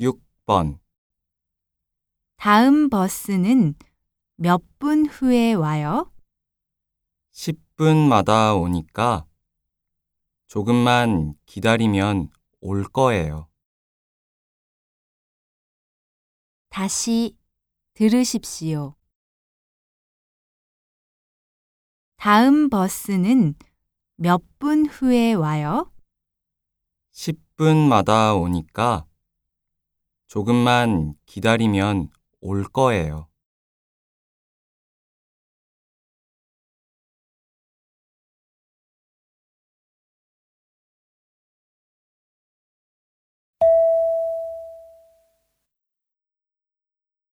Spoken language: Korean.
6번 다음 버스는 몇 분 후에 와요? 10분마다 오니까 조금만 기다리면 올 거예요. 다시 들으십시오. 다음 버스는 몇 분 후에 와요? 10분마다 오니까 조금만 기다리면 올 거예요.